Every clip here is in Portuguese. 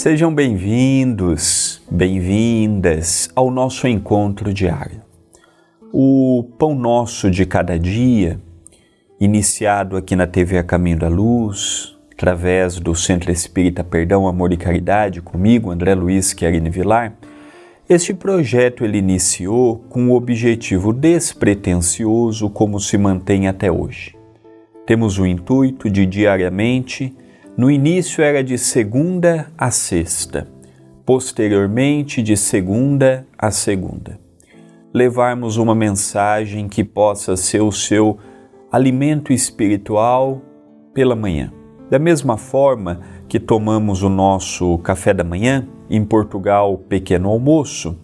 Sejam bem-vindos, bem-vindas ao nosso encontro diário. O Pão Nosso de Cada Dia, iniciado aqui na TV A Caminho da Luz, através do Centro Espírita Perdão, Amor e Caridade, comigo, André Luiz Querini Vilar, este projeto ele iniciou com o objetivo despretensioso como se mantém até hoje. Temos o intuito de diariamente no início era de segunda a sexta, posteriormente de segunda a segunda. Levarmos uma mensagem que possa ser o seu alimento espiritual pela manhã. Da mesma forma que tomamos o nosso café da manhã, em Portugal, pequeno almoço,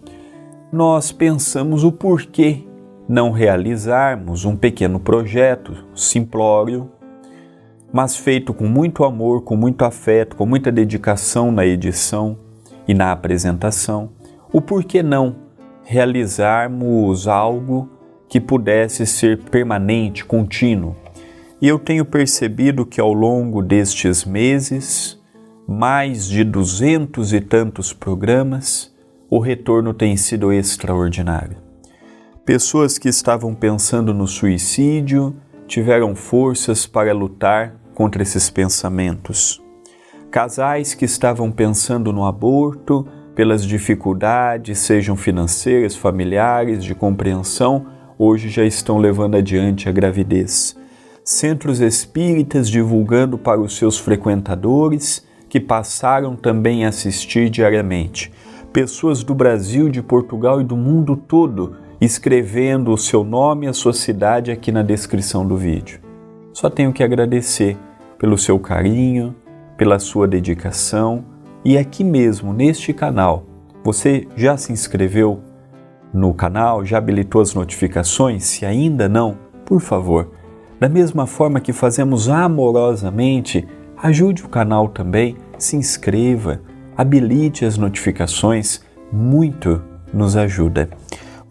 nós pensamos o porquê não realizarmos um pequeno projeto simplório mas feito com muito amor, com muito afeto, com muita dedicação na edição e na apresentação, o porquê não realizarmos algo que pudesse ser permanente, contínuo. E eu tenho percebido que ao longo destes meses, mais de duzentos e tantos programas, o retorno tem sido extraordinário. Pessoas que estavam pensando no suicídio tiveram forças para lutar contra esses pensamentos. Casais que estavam pensando no aborto pelas dificuldades, sejam financeiras, familiares, de compreensão, hoje já estão levando adiante a gravidez. Centros espíritas divulgando para os seus frequentadores que passaram também a assistir diariamente. Pessoas do Brasil, de Portugal e do mundo todo escrevendo o seu nome e a sua cidade aqui na descrição do vídeo. Só tenho que agradecer pelo seu carinho, pela sua dedicação e aqui mesmo neste canal. Você já se inscreveu no canal? Já habilitou as notificações? Se ainda não, por favor, da mesma forma que fazemos amorosamente, ajude o canal também, se inscreva, habilite as notificações, muito nos ajuda.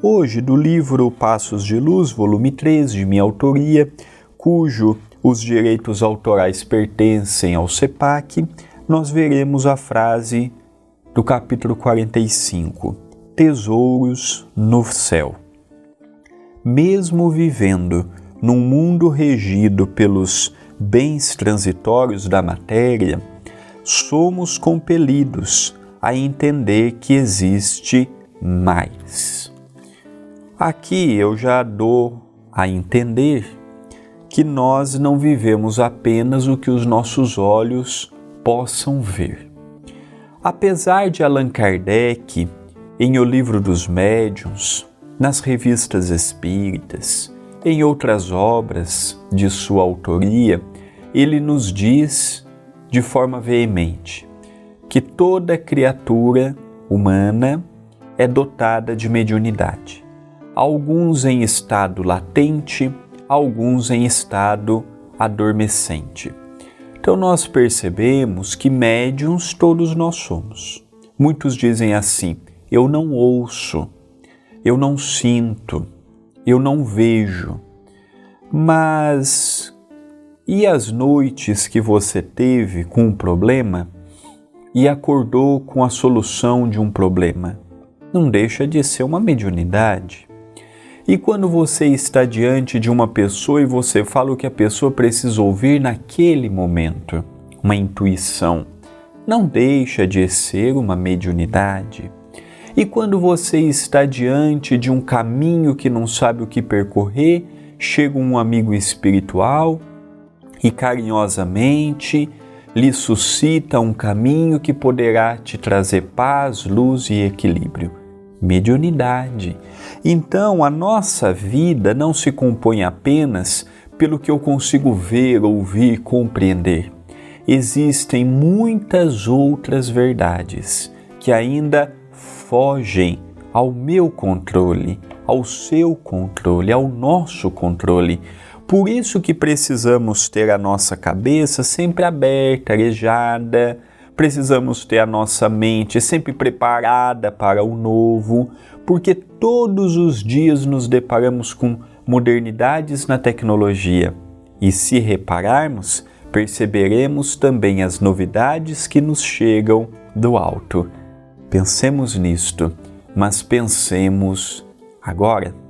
Hoje, do livro Passos de Luz, volume 3, de minha autoria, cujo os direitos autorais pertencem ao CEPAC, nós veremos a frase do capítulo 45: Tesouros no céu. Mesmo vivendo num mundo regido pelos bens transitórios da matéria, somos compelidos a entender que existe mais. Aqui eu já dou a entender que nós não vivemos apenas o que os nossos olhos possam ver. Apesar de Allan Kardec, em O Livro dos Médiuns, nas revistas espíritas, em outras obras de sua autoria, ele nos diz de forma veemente que toda criatura humana é dotada de mediunidade, alguns em estado latente, alguns em estado adormecente. Então nós percebemos que médiums todos nós somos. Muitos dizem assim: eu não ouço, eu não sinto, eu não vejo. Mas e as noites que você teve com um problema e acordou com a solução de um problema? Não deixa de ser uma mediunidade. E quando você está diante de uma pessoa e você fala o que a pessoa precisa ouvir naquele momento, uma intuição, não deixa de ser uma mediunidade. E quando você está diante de um caminho que não sabe o que percorrer, chega um amigo espiritual e carinhosamente lhe suscita um caminho que poderá te trazer paz, luz e equilíbrio mediunidade. Então, a nossa vida não se compõe apenas pelo que eu consigo ver, ouvir, compreender. Existem muitas outras verdades que ainda fogem ao meu controle, ao seu controle, ao nosso controle. Por isso que precisamos ter a nossa cabeça sempre aberta, arejada, precisamos ter a nossa mente sempre preparada para o novo, porque todos os dias nos deparamos com modernidades na tecnologia. E se repararmos, perceberemos também as novidades que nos chegam do alto. Pensemos nisto, mas pensemos agora.